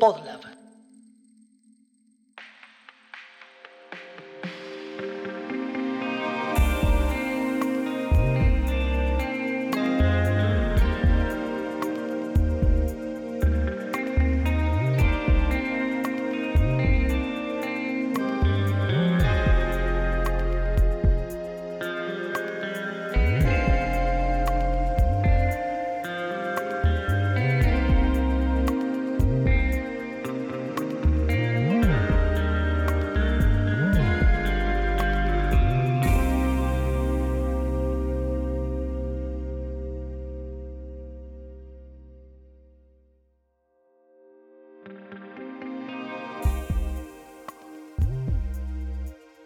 Podlab.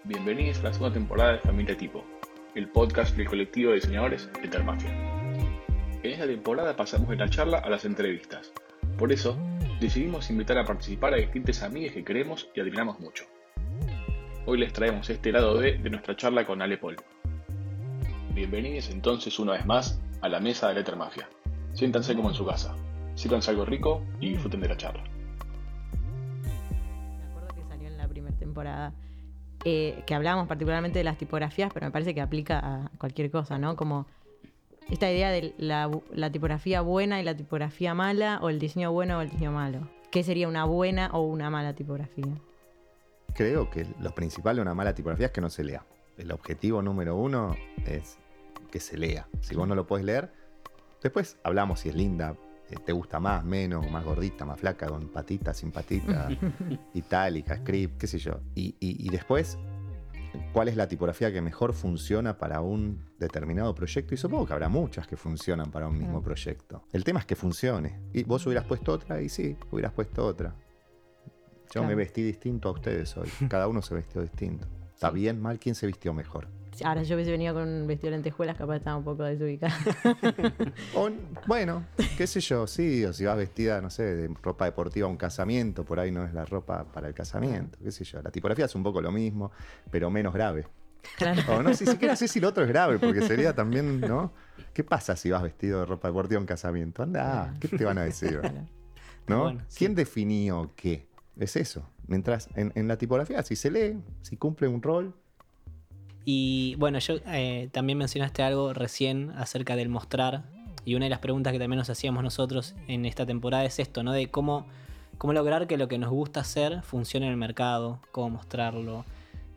Bienvenidos a la segunda temporada de Familia Tipo, el podcast del colectivo de diseñadores Ethermafia. En esta temporada pasamos de la charla a las entrevistas. Por eso, decidimos invitar a participar a distintas amigas que queremos y admiramos mucho. Hoy les traemos este lado B de nuestra charla con Ale Paul. Bienvenidos entonces una vez más a la mesa de la Ethermafia. Siéntanse como en su casa, sírvanse algo rico y disfruten de la charla. Me acuerdo que salió en la primera temporada eh, que hablábamos particularmente de las tipografías, pero me parece que aplica a cualquier cosa, ¿no? Como esta idea de la, la tipografía buena y la tipografía mala, o el diseño bueno o el diseño malo. ¿Qué sería una buena o una mala tipografía? Creo que lo principal de una mala tipografía es que no se lea. El objetivo número uno es que se lea. Si vos no lo podés leer, después hablamos si es linda, te gusta más, menos, más gordita, más flaca, con patita, sin patita, itálica, script, qué sé yo. Y, y- y después, ¿cuál es la tipografía que mejor funciona para un determinado proyecto? Y supongo que habrá muchas que funcionan para un mismo proyecto. El tema es que funcione. Y vos hubieras puesto otra, y sí, hubieras puesto otra. Yo me vestí distinto a ustedes hoy. Cada uno se vestió distinto. ¿Está bien, mal? ¿Quién se vistió mejor? Ahora yo hubiese venido con un vestido de lentejuelas, capaz estaba un poco desubicada. O, bueno, qué sé yo, sí, o si vas vestida, no sé, de ropa deportiva a un casamiento, por ahí no es la ropa para el casamiento, qué sé yo. La tipografía es un poco lo mismo, pero menos grave. Claro. O no, si siquiera sé si lo otro es grave, porque sería también, ¿no? ¿Qué pasa si vas vestido de ropa deportiva a un casamiento? Anda, ¿qué te van a decir? Claro. ¿No? Bueno, sí. ¿Quién definió qué? Es eso. Mientras en, en la tipografía, si se lee, si cumple un rol, Y bueno, yo eh, también mencionaste algo recién acerca del mostrar. Y una de las preguntas que también nos hacíamos nosotros en esta temporada es esto, ¿no? De cómo, cómo lograr que lo que nos gusta hacer funcione en el mercado, cómo mostrarlo,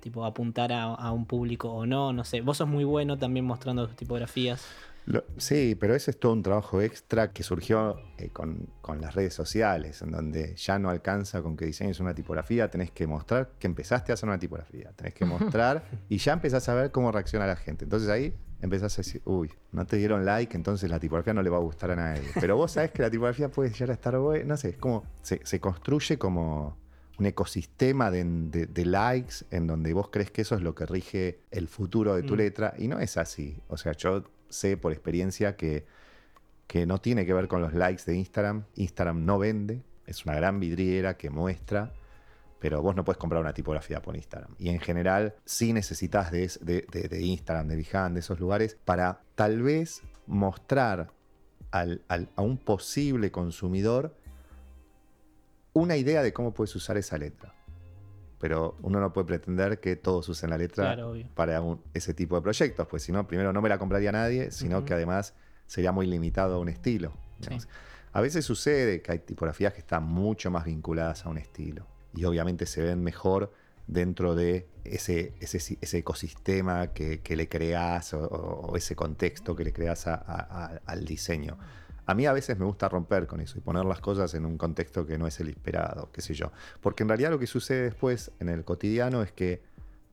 tipo apuntar a, a un público o no, no sé. Vos sos muy bueno también mostrando tus tipografías. Lo- sí, pero ese es todo un trabajo extra que surgió eh, con, con las redes sociales, en donde ya no alcanza con que diseñes una tipografía, tenés que mostrar que empezaste a hacer una tipografía, tenés que mostrar y ya empezás a ver cómo reacciona la gente. Entonces ahí empezás a decir, uy, no te dieron like, entonces la tipografía no le va a gustar a nadie. Pero vos sabés que la tipografía puede llegar a estar buena, no sé, es como, se, se construye como un ecosistema de, de- de likes en donde vos crees que eso es lo que rige el futuro de tu Mm. letra y no es así. O sea, yo sé por experiencia que, que no tiene que ver con los likes de Instagram. Instagram no vende, es una gran vidriera que muestra, pero vos no puedes comprar una tipografía por Instagram. Y en general sí necesitas de, de- de Instagram, de Behance, de esos lugares, para tal vez mostrar al- al- a un posible consumidor una idea de cómo puedes usar esa letra. Pero uno no puede pretender que todos usen la letra Claro, para un- ese tipo de proyectos, pues si no, primero no me la compraría nadie, sino que además sería muy limitado a un estilo. A veces sucede que hay tipografías que están mucho más vinculadas a un estilo y obviamente se ven mejor dentro de ese, ese, si- ese ecosistema que, que le creas o, o ese contexto que le creas a- a- a- al diseño. A mí a veces me gusta romper con eso y poner las cosas en un contexto que no es el esperado, qué sé yo. Porque en realidad lo que sucede después en el cotidiano es que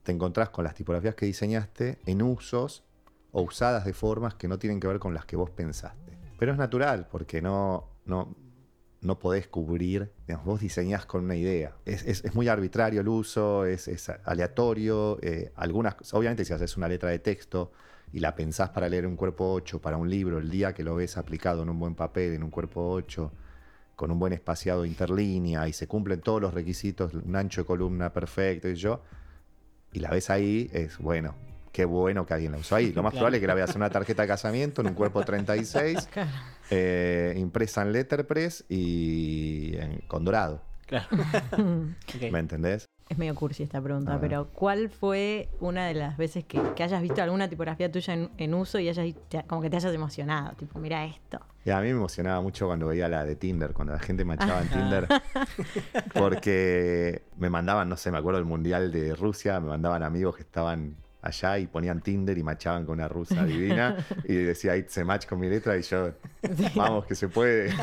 te encontrás con las tipografías que diseñaste en usos o usadas de formas que no tienen que ver con las que vos pensaste. Pero es natural porque no, no, no podés cubrir, vos diseñás con una idea. Es, es- es muy arbitrario el uso, es, es aleatorio. eh, algunas, obviamente si haces una letra de texto y la pensás para leer un cuerpo 8, para un libro, el día que lo ves aplicado en un buen papel, en un cuerpo 8, con un buen espaciado interlínea y se cumplen todos los requisitos, un ancho de columna perfecto y yo, y la ves ahí, es bueno, qué bueno que alguien la usó ahí. Lo más Claro. probable es que la veas en una tarjeta de casamiento, en un cuerpo 36, Claro. eh, impresa en letterpress y en- con dorado. Claro. ¿Me entendés? Es medio cursi esta pregunta, pero ¿cuál fue una de las veces que, que hayas visto alguna tipografía tuya en, en uso y hayas te- como que te hayas emocionado? Tipo, mira esto. Y a mí me emocionaba mucho cuando veía la de Tinder, cuando la gente machaba Ah. en Tinder. Porque me mandaban, no sé, me acuerdo del Mundial de Rusia, me mandaban amigos que estaban allá y ponían Tinder y machaban con una rusa divina y decía, ahí se match con mi letra y yo, vamos, que se puede.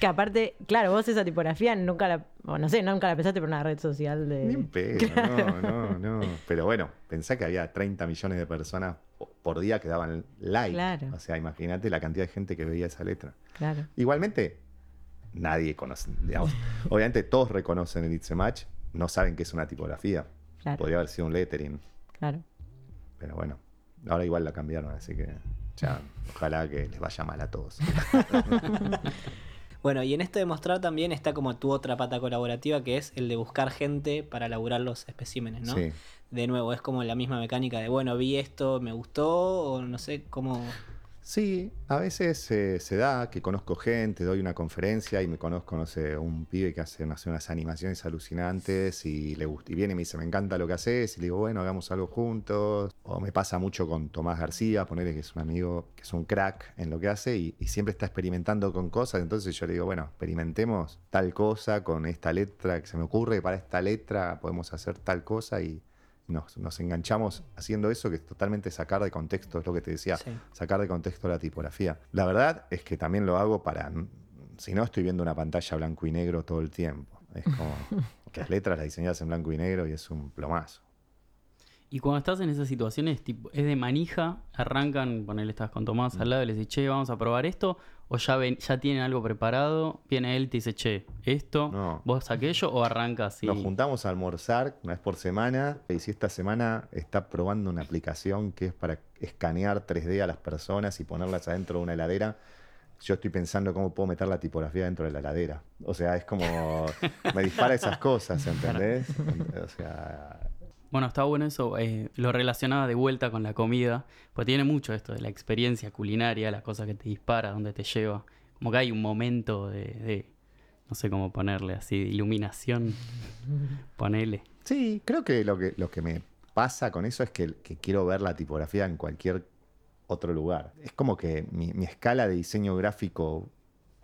Que aparte, claro, vos esa tipografía nunca la, o no sé, nunca la pensaste por una red social de... Ni pedo, no, no, no. Pero bueno, pensá que había 30 millones de personas po- por día que daban like. Claro. O sea, imagínate la cantidad de gente que veía esa letra. Claro. Igualmente, nadie conoce, digamos, obviamente todos reconocen el It's a Match, no saben que es una tipografía. Claro. Podría haber sido un lettering, Claro. pero bueno, ahora igual la cambiaron, así que ya, ojalá que les vaya mal a todos. Bueno, y en esto de mostrar también está como tu otra pata colaborativa, que es el de buscar gente para elaborar los especímenes, ¿no? Sí. De nuevo, es como la misma mecánica de, bueno, vi esto, me gustó, o no sé cómo... Sí, a veces eh, se da que conozco gente, doy una conferencia y me conozco, no sé, un pibe que hace, no unas animaciones alucinantes y le gusta, y viene y me dice, me encanta lo que haces, y le digo, bueno, hagamos algo juntos. O me pasa mucho con Tomás García, ponerle que es un amigo, que es un crack en lo que hace y, y siempre está experimentando con cosas, entonces yo le digo, bueno, experimentemos tal cosa con esta letra que se me ocurre, para esta letra podemos hacer tal cosa y nos, nos enganchamos haciendo eso, que es totalmente sacar de contexto, es lo que te decía, Sí. sacar de contexto la tipografía. La verdad es que también lo hago para, si no estoy viendo una pantalla blanco y negro todo el tiempo. Es como que las letras las diseñadas en blanco y negro y es un plomazo. Y cuando estás en esas situaciones, tipo, es de manija, arrancan, ponele, estás con Tomás al lado y le dices, che, vamos a probar esto, o ya ven, ya tienen algo preparado, viene él y te dice, che, esto, No. vos aquello, o arrancas y. Nos juntamos a almorzar una vez por semana y si esta semana está probando una aplicación que es para escanear 3D a las personas y ponerlas adentro de una heladera, yo estoy pensando cómo puedo meter la tipografía dentro de la heladera. O sea, es como me dispara esas cosas, ¿entendés? O sea, Bueno, está bueno eso, eh, lo relacionaba de vuelta con la comida, pues tiene mucho esto de la experiencia culinaria, la cosa que te dispara, dónde te lleva. Como que hay un momento de, de, no sé cómo ponerle así, de iluminación, ponele. Sí, creo que lo que, lo que me pasa con eso es que, que quiero ver la tipografía en cualquier otro lugar. Es como que mi, mi escala de diseño gráfico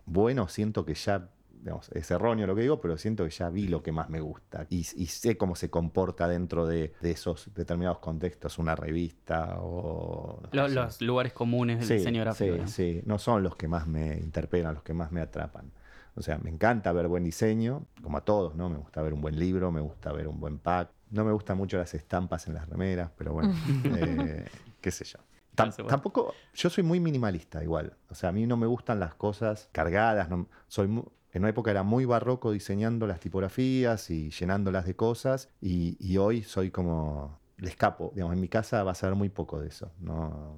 bueno siento que ya, digamos, es erróneo lo que digo, pero siento que ya vi lo que más me gusta y, y sé cómo se comporta dentro de, de esos determinados contextos, una revista o... no. Los lugares comunes del Sí, diseño gráfico. Sí, ¿no? sí, no son los que más me interpelan, los que más me atrapan. O sea, me encanta ver buen diseño, como a todos, ¿no? Me gusta ver un buen libro, me gusta ver un buen pack. No me gustan mucho las estampas en las remeras, pero bueno, eh, qué sé yo. Tampoco, yo soy muy minimalista igual. O sea, a mí no me gustan las cosas cargadas. no- soy mu- en una época era muy barroco diseñando las tipografías y llenándolas de cosas. Y, y hoy soy como, le escapo. Digamos, en mi casa va a ser muy poco de eso. No,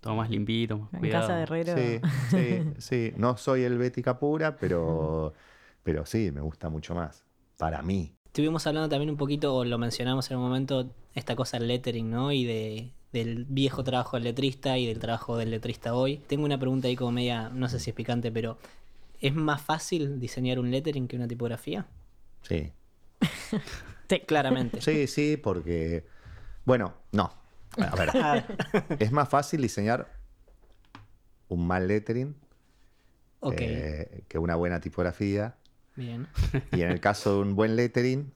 Todo más limpito, más En cuidado. casa de herrero. Sí, sí, sí. No soy helvética pura, pero, pero sí, me gusta mucho más. Para mí. Estuvimos hablando también un poquito, o lo mencionamos en un momento, esta cosa del lettering, ¿no? Y de, del viejo trabajo del letrista y del trabajo del letrista hoy. Tengo una pregunta ahí como media, no sé si es picante, pero ¿es más fácil diseñar un lettering que una tipografía? Sí. Sí, claramente. Sí, sí, porque. Bueno, no. A ver. es más fácil diseñar un mal lettering Ok, eh, que una buena tipografía. bien. Y en el caso de un buen lettering,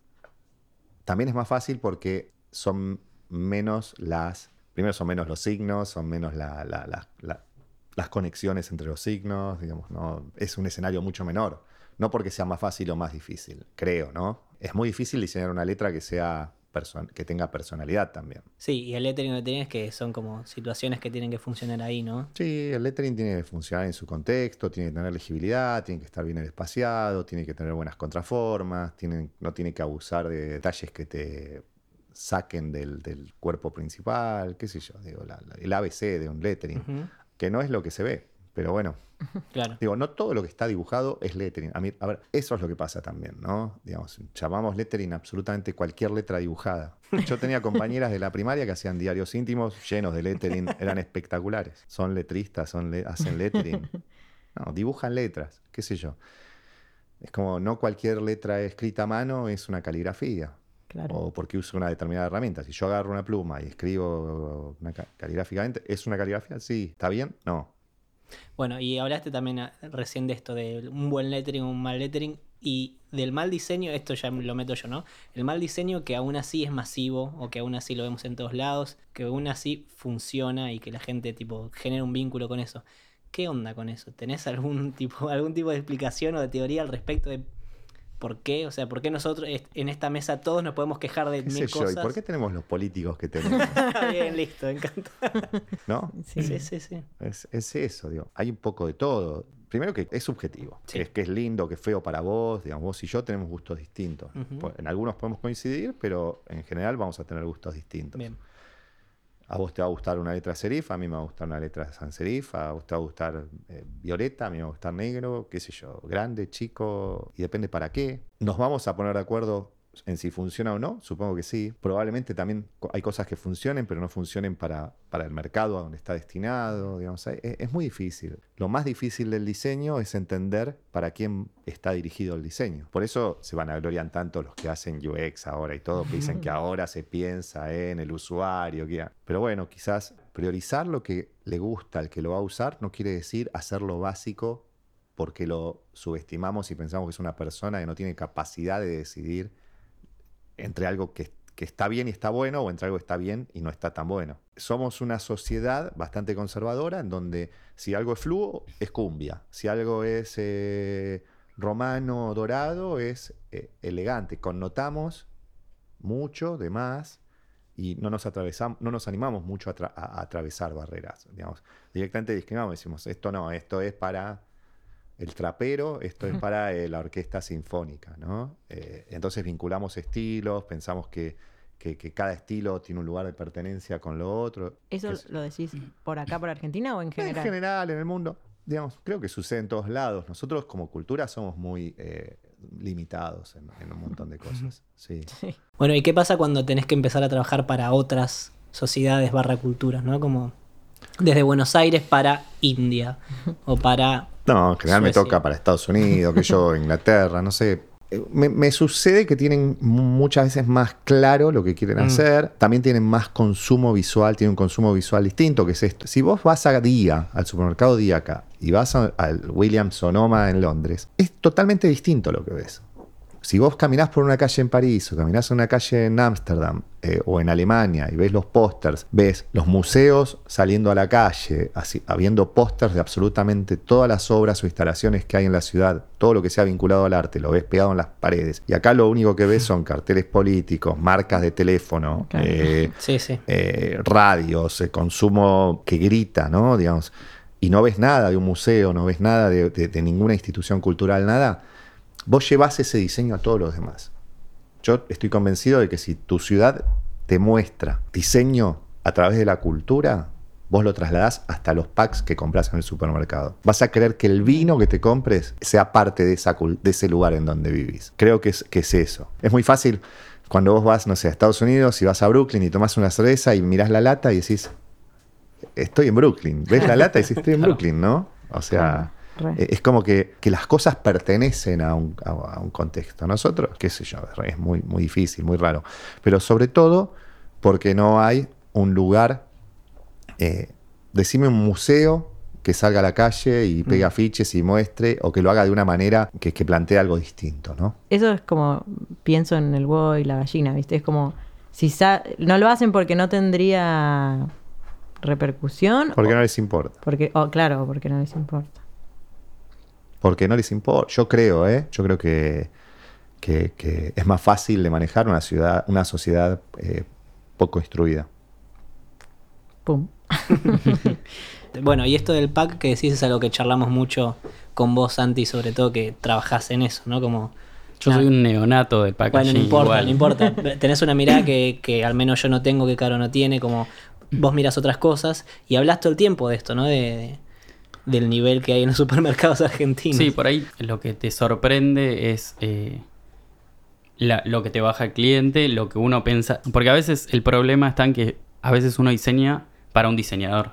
también es más fácil porque son menos las. Primero son menos los signos, son menos la- la- la- la- las conexiones entre los signos, digamos, ¿no? Es un escenario mucho menor. No porque sea más fácil o más difícil, creo, ¿no? Es muy difícil diseñar una letra que sea que tenga personalidad también. Sí, y el lettering lo que tenés que son como situaciones que tienen que funcionar ahí, ¿no? Sí, el lettering tiene que funcionar en su contexto, tiene que tener legibilidad, tiene que estar bien espaciado, tiene que tener buenas contraformas, tiene- no tiene que abusar de detalles que te saquen del, del cuerpo principal, qué sé yo, digo, la- la- el ABC de un lettering. Que no es lo que se ve, Pero bueno, Claro. Digo, no todo lo que está dibujado es lettering. A, mí, a ver, eso es lo que pasa también, ¿no? Digamos, llamamos lettering absolutamente cualquier letra dibujada. Yo tenía compañeras de la primaria que hacían diarios íntimos llenos de lettering, eran espectaculares. Son letristas, son le- hacen lettering. No, dibujan letras, qué sé yo. Es como no cualquier letra escrita a mano es una caligrafía. Claro. O porque uso una determinada herramienta. Si yo agarro una pluma y escribo una caligráficamente, ¿es una caligrafía? Sí. ¿Está bien? No. Bueno, y hablaste también ah, recién de esto, de un buen lettering, un mal lettering, y del mal diseño, esto ya lo meto yo, ¿no? El mal diseño que aún así es masivo, o que aún así lo vemos en todos lados, que aún así funciona y que la gente tipo genera un vínculo con eso. ¿Qué onda con eso? ¿Tenés algún tipo, algún tipo de explicación o de teoría al respecto de por qué? O sea, ¿por qué nosotros en esta mesa todos nos podemos quejar de ¿Qué sé mil yo? cosas? ¿Y por qué tenemos los políticos que tenemos? Bien, listo, me encanta. ¿No? Sí. Sí, sí, sí. Es, es eso, digo. Hay un poco de todo. Primero que es subjetivo. Sí. Que es que es lindo, que es feo para vos. Digamos, vos y yo tenemos gustos distintos. En algunos podemos coincidir, pero en general vamos a tener gustos distintos. Bien. A vos te va a gustar una letra serif, a mí me va a gustar una letra sans serif, a vos te va a gustar eh, violeta, a mí me va a gustar negro, qué sé yo, grande, chico, y depende para qué. Nos vamos a poner de acuerdo en si funciona o no, supongo que sí. Probablemente también hay cosas que funcionen, pero no funcionen para, para el mercado a donde está destinado. Digamos. Es, es muy difícil. Lo más difícil del diseño es entender para quién está dirigido el diseño. Por eso se van a gloriar tanto los que hacen UX ahora y todo, que dicen que ahora se piensa en el usuario. que- Pero bueno, quizás priorizar lo que le gusta al que lo va a usar no quiere decir hacer lo básico porque lo subestimamos y pensamos que es una persona que no tiene capacidad de decidir entre algo que, está bien y está bueno o entre algo que está bien y no está tan bueno. Somos una sociedad bastante conservadora en donde si algo es fluo es cumbia, si algo es eh, romano dorado es eh, elegante, connotamos mucho de más y no nos atravesamos, no nos animamos mucho a- a atravesar barreras, digamos. Directamente discriminamos, decimos, esto no, esto es para el trapero, esto es para eh, la orquesta sinfónica, ¿no? Eh, entonces vinculamos estilos, pensamos que, que- que cada estilo tiene un lugar de pertenencia con lo otro. ¿Eso Es- lo decís por acá, por Argentina o en general? en general, en el mundo, digamos, creo que sucede en todos lados. Nosotros como cultura somos muy eh, limitados en, en un montón de cosas. Sí. Sí. Bueno, ¿y qué pasa cuando tenés que empezar a trabajar para otras sociedades barra culturas, ¿no? Como desde Buenos Aires para India o para... No, en general me toca para Estados Unidos, que yo, Inglaterra, no sé. Eh, Me, me sucede que tienen mu- muchas veces más claro lo que quieren Mm. hacer. También tienen más consumo visual, tienen un consumo visual distinto, que es esto. Si vos vas a Día, al supermercado Día acá, y vas a- al Williams Sonoma en Londres, es totalmente distinto lo que ves. Si vos caminás por una calle en París o caminás en una calle en Ámsterdam eh, o en Alemania y ves los pósters, ves los museos saliendo a la calle, así, habiendo pósters de absolutamente todas las obras o instalaciones que hay en la ciudad, todo lo que sea vinculado al arte, lo ves pegado en las paredes. Y acá lo único que ves son carteles políticos, marcas de teléfono, eh, Sí, sí. eh, radios, consumo que grita, ¿no? Digamos, y no ves nada de un museo, no ves nada de, de- de ninguna institución cultural, nada, vos llevas ese diseño a todos los demás. Yo estoy convencido de que si tu ciudad te muestra diseño a través de la cultura, vos lo trasladás hasta los packs que compras en el supermercado. Vas a querer que el vino que te compres sea parte de, esa, de ese lugar en donde vivís. Creo que es, que es eso. Es muy fácil cuando vos vas, no sé, a Estados Unidos y vas a Brooklyn y tomás una cerveza y mirás la lata y decís, estoy en Brooklyn. ¿Ves la lata y decís, estoy en Brooklyn, ¿no? O sea, Re. eh, es como que, que las cosas pertenecen a un, a- a un contexto. Nosotros, qué sé yo, es muy, muy difícil, muy raro. Pero sobre todo porque no hay un lugar, eh, decime un museo que salga a la calle y pegue afiches y muestre, o que lo haga de una manera que, que plantee algo distinto, ¿no? Eso es como, pienso en el huevo y la gallina, ¿viste? Es como, si no lo hacen porque no tendría repercusión. Porque o- no les importa. porque, o, claro, porque no les importa. Porque no les importa. Yo creo, ¿eh? Yo creo que, que- que es más fácil de manejar una ciudad, una sociedad eh, poco instruida. Pum. Bueno, y esto del pack que decís es algo que charlamos mucho con vos, Santi, sobre todo que trabajás en eso, ¿no? Como... Yo soy un neonato del packaging. Bueno, no importa, igual. no importa. Tenés una mirada que, que al menos yo no tengo, que Caro no tiene, como vos miras otras cosas y hablas todo el tiempo de esto, ¿no? De, de- del nivel que hay en los supermercados argentinos. Sí, por ahí lo que te sorprende es eh, la- lo que te baja el cliente, lo que uno piensa. Porque a veces el problema está en que a veces uno diseña para un diseñador.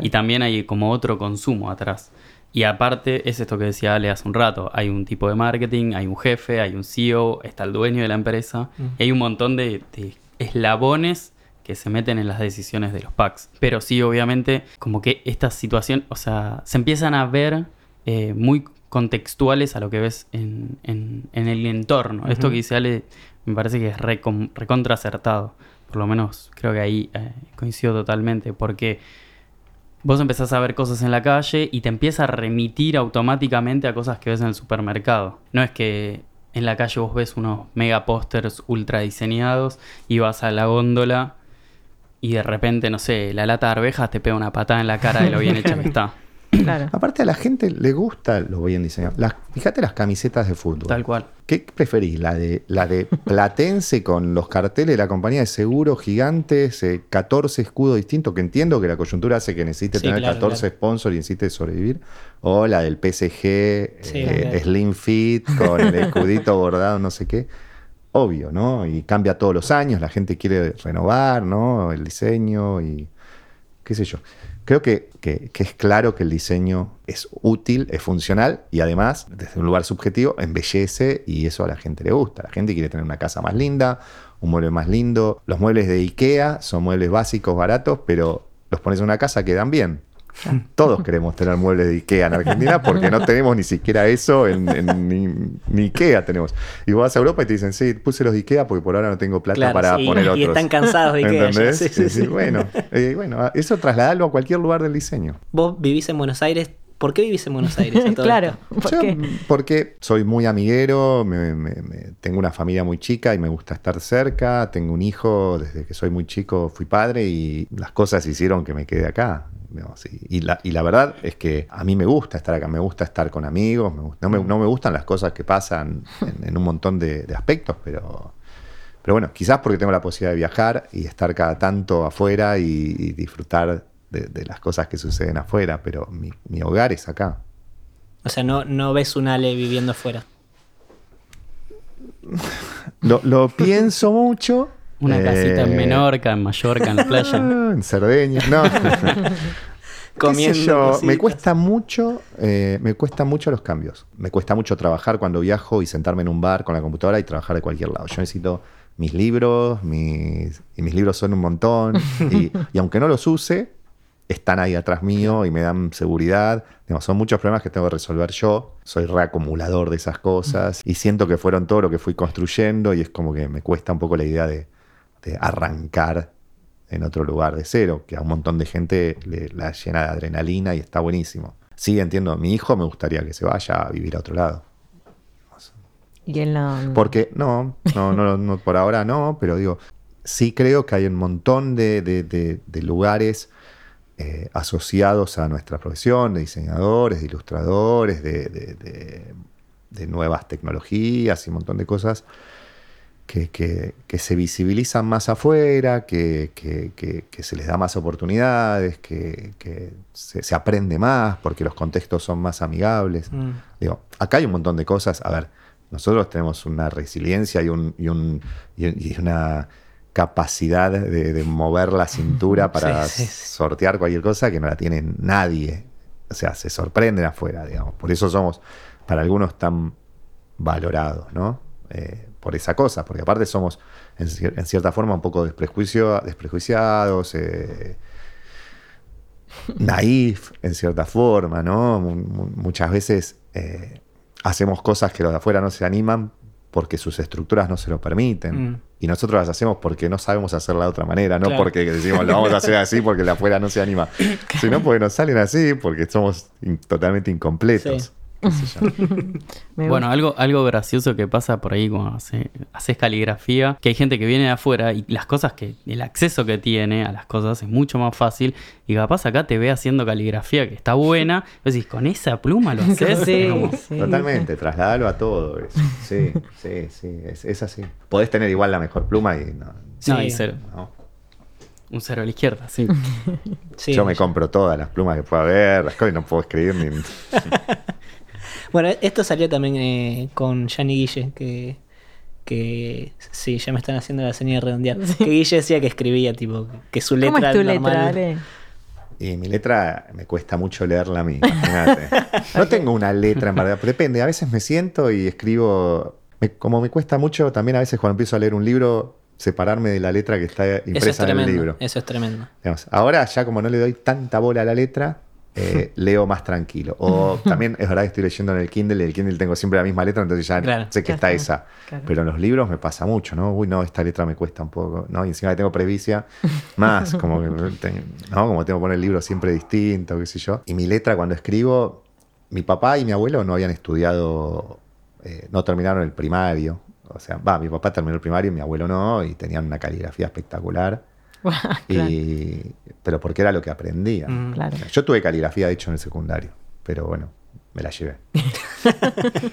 Y también hay como otro consumo atrás. Y aparte es esto que decía Ale hace un rato. Hay un tipo de marketing, hay un jefe, hay un CEO, está el dueño de la empresa. Mm. Y hay un montón de, de eslabones que se meten en las decisiones de los packs. Pero sí, obviamente, como que esta situación, o sea, se empiezan a ver eh, muy contextuales a lo que ves en, en- en el entorno. Esto que dice Ale me parece que es recon- recontra acertado. Por lo menos creo que ahí eh, coincido totalmente. Porque vos empezás a ver cosas en la calle y te empieza a remitir automáticamente a cosas que ves en el supermercado. No es que en la calle vos ves unos mega pósters ultra diseñados y vas a la góndola y de repente, no sé, la lata de arvejas te pega una patada en la cara de lo bien hecha que está. Claro. Aparte a la gente le gusta lo bien diseñado. Las, fíjate las camisetas de fútbol. Tal cual. ¿Qué preferís? ¿La de, la de Platense con los carteles de la compañía de seguros gigantes, eh, 14 escudos distintos, que entiendo que la coyuntura hace que necesite Sí, tener claro, 14 claro. sponsors y necesite sobrevivir? ¿O la del PSG, Sí, eh, claro. Slim Fit, con el escudito bordado, no sé qué? Obvio, ¿no? Y cambia todos los años, la gente quiere renovar, ¿no? El diseño y qué sé yo. Creo que, que- es claro que el diseño es útil, es funcional y además, desde un lugar subjetivo, embellece y eso a la gente le gusta. La gente quiere tener una casa más linda, un mueble más lindo. Los muebles de IKEA son muebles básicos, baratos, pero los pones en una casa, quedan bien. Todos queremos tener muebles de IKEA en Argentina porque no tenemos ni siquiera eso en, en- ni, ni IKEA tenemos. Y vos vas a Europa y te dicen, sí, puse los de IKEA porque por ahora no tengo plata Claro, para sí, poner y otros. están cansados de Ikea ¿Entendés? sí, sí, sí. Bueno, eh, bueno, eso trasladalo a cualquier lugar del diseño. Vos vivís en Buenos Aires. ¿Por qué vivís en Buenos Aires? a todo claro. ¿por Yo, qué? porque soy muy amiguero, me- me- me- tengo una familia muy chica y me gusta estar cerca, tengo un hijo, desde que soy muy chico fui padre y las cosas hicieron que me quede acá. Y, y la, y la verdad es que a mí me gusta estar acá, me gusta estar con amigos, me gusta- no, me, no me gustan las cosas que pasan en, en un montón de, de aspectos, pero, pero bueno, quizás porque tengo la posibilidad de viajar y estar cada tanto afuera y, y disfrutar de, de las cosas que suceden afuera, pero mi, mi hogar es acá. O sea, no, no ves un Ale viviendo afuera. Lo, lo pienso mucho. Una casita en eh, Menorca, en Mallorca, en la playa. En Cerdeña. No. ¿Qué sé Comiendo? Me cuesta mucho, eh, me cuesta mucho los cambios. Me cuesta mucho trabajar cuando viajo y sentarme en un bar con la computadora y trabajar de cualquier lado. Yo necesito mis libros, mis, y mis libros son un montón. Y, y aunque no los use, están ahí atrás mío y me dan seguridad. Digamos, son muchos problemas que tengo que resolver yo. Soy reacumulador de esas cosas y siento que fueron todo lo que fui construyendo y es como que me cuesta un poco la idea de, de arrancar en otro lugar de cero, que a un montón de gente le, la llena de adrenalina y está buenísimo. Sí, entiendo, mi hijo me gustaría que se vaya a vivir a otro lado. Y él no. Porque, no, no, no, no, por ahora no, pero digo, sí creo que hay un montón de, de- de- de lugares eh, asociados a nuestra profesión, de diseñadores, de ilustradores, de nuevas tecnologías y un montón de cosas que, que- que se visibilizan más afuera, que, se les da más oportunidades, que, se, se aprende más porque los contextos son más amigables. Mm. Digo, acá hay un montón de cosas. A ver, nosotros tenemos una resiliencia y, un, y, un- y- y una capacidad de, de mover la cintura para Sí, sí, sí. sortear cualquier cosa que no la tiene nadie. O sea, se sorprenden afuera, digamos. Por eso somos, para algunos, tan valorados, ¿no? Eh, por esa cosa, porque aparte somos, en, cier- en cierta forma, un poco desprejuicio- desprejuiciados, eh, naif, en cierta forma, ¿no? Mu- mu- muchas veces eh, hacemos cosas que los de afuera no se animan porque sus estructuras no se lo permiten. Mm. Y nosotros las hacemos porque no sabemos hacerla de otra manera, no Claro. porque decimos lo vamos a hacer así porque de afuera no se anima, sino porque nos salen así porque somos in- totalmente incompletos. Sí. Qué sé yo. Me Bueno, algo, algo gracioso que pasa por ahí cuando hace- haces caligrafía, que hay gente que viene de afuera y las cosas que, el acceso que tiene a las cosas es mucho más fácil. Y capaz acá te ve haciendo caligrafía que está buena, y decís, con esa pluma lo haces. Sí, Como, sí. Totalmente, trasladalo a todo eso. Sí, sí, sí, es, es así. Podés tener igual la mejor pluma y no. Sí. No, y cero. no. Un cero a la izquierda, sí. Sí, Yo me compro todas las plumas que pueda haber, las cosas y no puedo escribir ni. Bueno, esto salió también eh, con Gianni Guille, que, que sí, ya me están haciendo la señal de redondear. Que Guille decía que escribía, tipo, que su letra ¿Cómo es tu normal- letra, Ale? Y mi letra me cuesta mucho leerla a mí, imagínate. No tengo una letra en verdad, pero depende. A veces me siento y escribo. me- como me cuesta mucho, también a veces cuando empiezo a leer un libro, separarme de la letra que está Eso es impresa en el tremendo. libro. Eso es tremendo. Digamos, ahora ya como no le doy tanta bola a la letra, eh, leo más tranquilo. O también es verdad que estoy leyendo en el Kindle y en el Kindle tengo siempre la misma letra, entonces ya Claro. sé que está esa. Pero en los libros me pasa mucho, ¿no? Uy, no, esta letra me cuesta un poco, ¿no? Y encima que tengo previcia, más, como que, ten- ¿no? Como tengo que poner el libro siempre distinto, qué sé yo. Y mi letra cuando escribo, mi papá y mi abuelo no habían estudiado, eh, no terminaron el primario. O sea, va, mi papá terminó el primario y mi abuelo no, y tenían una caligrafía espectacular. Claro, Y, pero porque era lo que aprendía. Mm. claro. Yo tuve caligrafía, de hecho, en el secundario, pero bueno, me la llevé.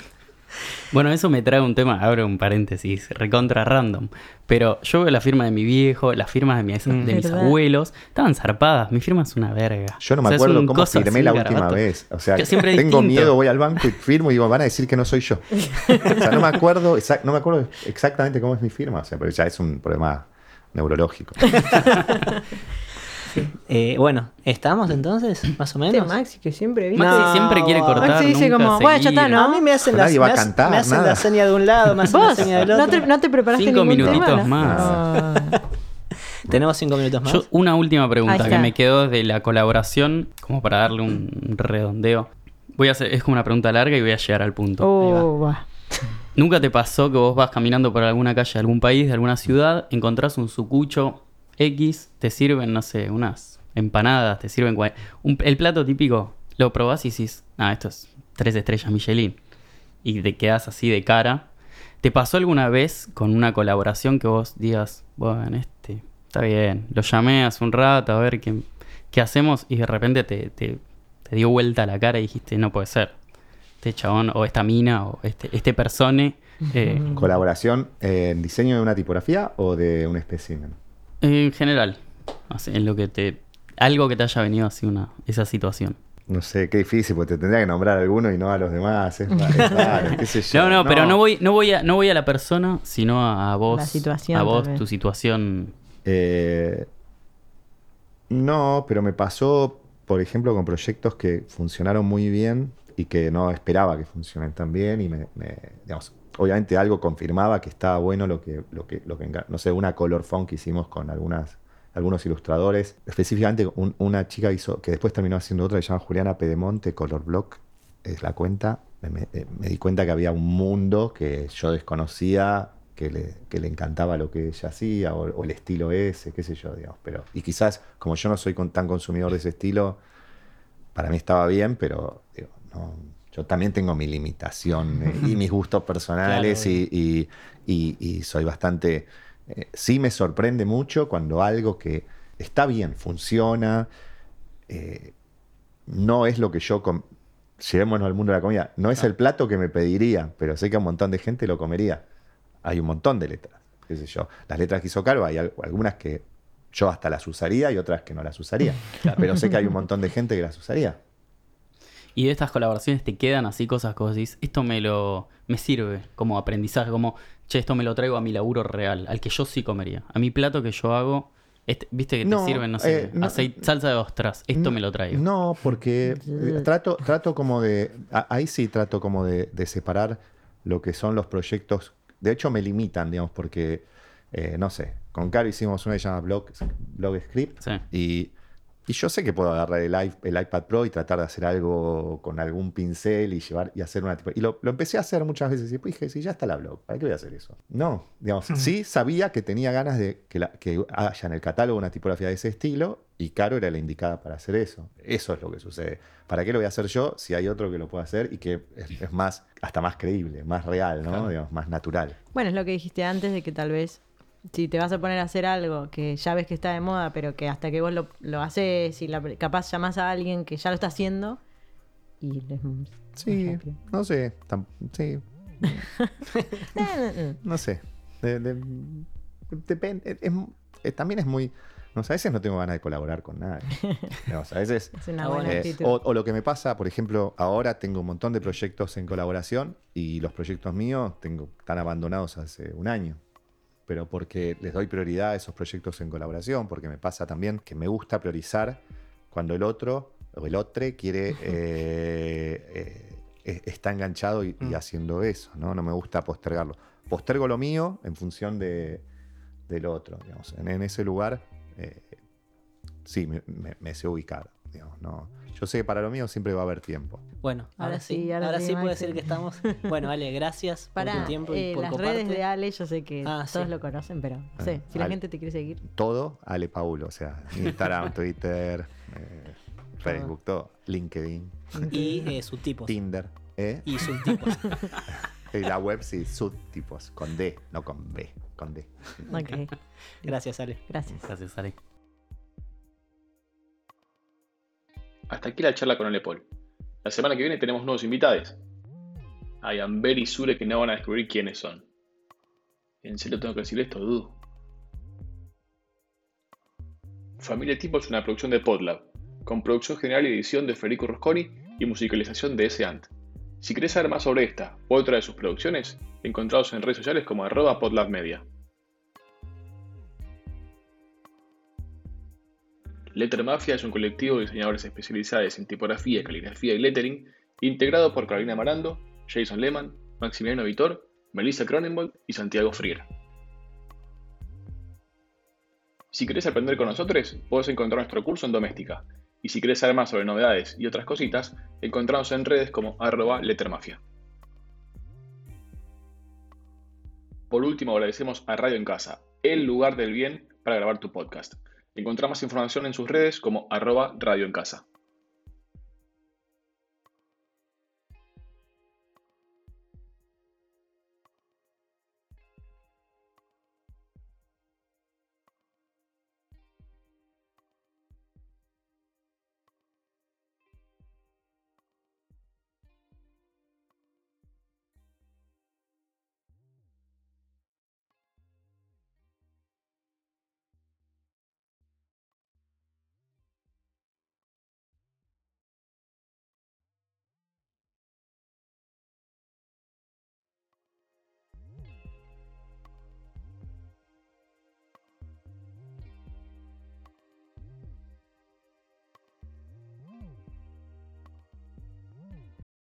Bueno, eso me trae un tema, abro un paréntesis, recontra random. Pero yo veo la firma de mi viejo, las firmas de, mis- Mm. de mis ¿Verdad? abuelos, estaban zarpadas. Mi firma es una verga. Yo no O me sea, es acuerdo cómo firmé así, la última garabato. vez. O sea, siempre tengo distinto. miedo, voy al banco y firmo y digo, van a decir que no soy yo. O sea, no me acuerdo, no me acuerdo exactamente cómo es mi firma. O sea, pero ya es un problema neurológico. Eh, bueno, ¿estamos entonces? Más o Este menos. Maxi que siempre ¿viste? Maxi No, siempre quiere Maxi cortar. dice nunca como, bueno, ya está. ¿no? A mí me hacen, la, Nadie va a me hacen- cantar, me hacen nada. la seña de un lado, me hacen la seña del otro. no te, no te preparaste Cinco ningún minutitos tema, ¿no? más. Ah. Tenemos cinco minutos más. Yo, una última pregunta que me quedó de la colaboración, como para darle un redondeo. Voy a hacer, es como una pregunta larga y voy a llegar al punto. Ahí va. Oh, va. ¿Nunca te pasó que vos vas caminando por alguna calle de algún país, de alguna ciudad, encontrás un sucucho X, te sirven, no sé, unas empanadas, te sirven un- el plato típico, lo probás y decís, ah, esto es tres estrellas Michelin. Y te quedas así de cara. ¿Te pasó alguna vez con una colaboración que vos digas, bueno, este, está bien, lo llamé hace un rato a ver qué, qué hacemos y de repente te, te- te dio vuelta la cara y dijiste, no puede ser. Este chabón o esta mina o este, este persone eh, ¿Colaboración en diseño de una tipografía o de un espécimen? en general, así, en lo que te algo que te haya venido así una esa situación. No sé, qué difícil, porque te tendría que nombrar a alguno y no a los demás. Es, ra- es raro, qué sé yo. No, no, pero no voy no voy a no voy a la persona, sino a, a vos, La situación a vos también. tu situación. Eh, no, pero me pasó, por ejemplo, con proyectos que funcionaron muy bien y que no esperaba que funcionen tan bien y me, me- digamos, obviamente algo confirmaba que estaba bueno lo que, lo que, lo que no sé, una color font que hicimos con algunas, algunos ilustradores, específicamente un- una chica hizo, que después terminó haciendo otra que se llama Juliana Pedemonte, Color Block, es la cuenta, me, me- me di cuenta que había un mundo que yo desconocía, que le, que le encantaba lo que ella hacía, o, o el estilo ese, qué sé yo, digamos. Pero, y quizás, como yo no soy con- tan consumidor de ese estilo, para mí estaba bien, pero digo, no, yo también tengo mi limitación eh, y mis gustos personales Claro, y, y- y- y soy bastante... eh, sí me sorprende mucho cuando algo que está bien, funciona, eh, no es lo que yo... Llevémonos al mundo de la comida. No es el plato que me pediría, pero sé que un montón de gente lo comería. Hay un montón de letras, qué sé yo. Las letras que hizo Caro, hay al- algunas que yo hasta las usaría y otras que no las usaría. Pero sé que hay un montón de gente que las usaría. Y de estas colaboraciones te quedan así cosas que vos decís, esto me lo me sirve como aprendizaje, como, che, esto me lo traigo a mi laburo real, al que yo sí comería. A mi plato que yo hago, este- viste que te No, sirven, no sé, eh, no, aceite- salsa de ostras, esto no, me lo traigo. No, porque eh, trato, trato como de. a- Ahí sí trato como de, de separar lo que son los proyectos. De hecho, me limitan, digamos, porque, eh, no sé, con Caro hicimos una que se llama Blog, Blog Script. Sí. Y, y yo sé que puedo agarrar el, iPad Pro y tratar de hacer algo con algún pincel y llevar y hacer una tipo. Y lo, lo empecé a hacer muchas veces y pues dije, si ya está la blog, ¿para qué voy a hacer eso? No, digamos, sí sabía que tenía ganas de que, la- que haya en el catálogo una tipografía de ese estilo y Caro era la indicada para hacer eso. Eso es lo que sucede. ¿Para qué lo voy a hacer yo si hay otro que lo pueda hacer y que es, es más, hasta más creíble, más real, ¿no? Claro. Digamos, más natural. Bueno, es lo que dijiste antes de que tal vez si te vas a poner a hacer algo que ya ves que está de moda, pero que hasta que vos lo, lo haces y la- capaz llamás a alguien que ya lo está haciendo y les... Sí, no sé, tam- sí, no sé. De- de- depende. es- es- también es muy. No, a veces no tengo ganas de colaborar con nadie. Digamos, a veces Es una buena bueno. eh, actitud. o, o lo que me pasa, por ejemplo, ahora tengo un montón de proyectos en colaboración y los proyectos míos tengo, están abandonados hace un año. Pero porque les doy prioridad a esos proyectos en colaboración, porque me pasa también que me gusta priorizar cuando el otro o el otro quiere eh, eh, está enganchado y, y Mm. haciendo eso, ¿no? No me gusta postergarlo. Postergo lo mío en función de, del otro, digamos. En, en ese lugar, eh, sí, me, me- me sé ubicar, digamos, ¿no? Yo sé que para lo mío siempre va a haber tiempo. Bueno, ahora, Ahora sí, sí, ahora ahora sí, sí puedo decir que estamos. Bueno, Ale, gracias por tu tiempo y eh, por las coparte. redes de Ale, yo sé que Ah, todos sí. lo conocen, pero no sé, Ah, si la Ale. gente te quiere seguir. Todo, Ale Paulo, o sea, Instagram, Twitter, eh, Facebook, todo, LinkedIn, Y eh, subtipos. Tinder, ¿eh? Y subtipos. Y la web sí, subtipos, con D, no con B, con D. Ok, Gracias, Ale. gracias. Gracias, Ale. Hasta aquí la charla con Alepol. La semana que viene tenemos nuevos invitados. Hay Amber y Sure que no van a descubrir quiénes son. ¿En serio tengo que decir esto, dudo? Familia Tipo es una producción de Podlab, con producción general y edición de Federico Rosconi y musicalización de S. Ant. Si querés saber más sobre esta u otra de sus producciones, encontrados en redes sociales como arroba podlabmedia. Letter Mafia es un colectivo de diseñadores especializados en tipografía, caligrafía y lettering, integrado por Carolina Marando, Jason Lehman, Maximiliano Vitor, Melissa Cronenbold y Santiago Frier. Si querés aprender con nosotros, podés encontrar nuestro curso en Doméstica. Y si querés saber más sobre novedades y otras cositas, encontramos en redes como arroba lettermafia. Por último, agradecemos a Radio en Casa, el lugar del bien para grabar tu podcast. Encontrá más información en sus redes como arroba Radio en Casa.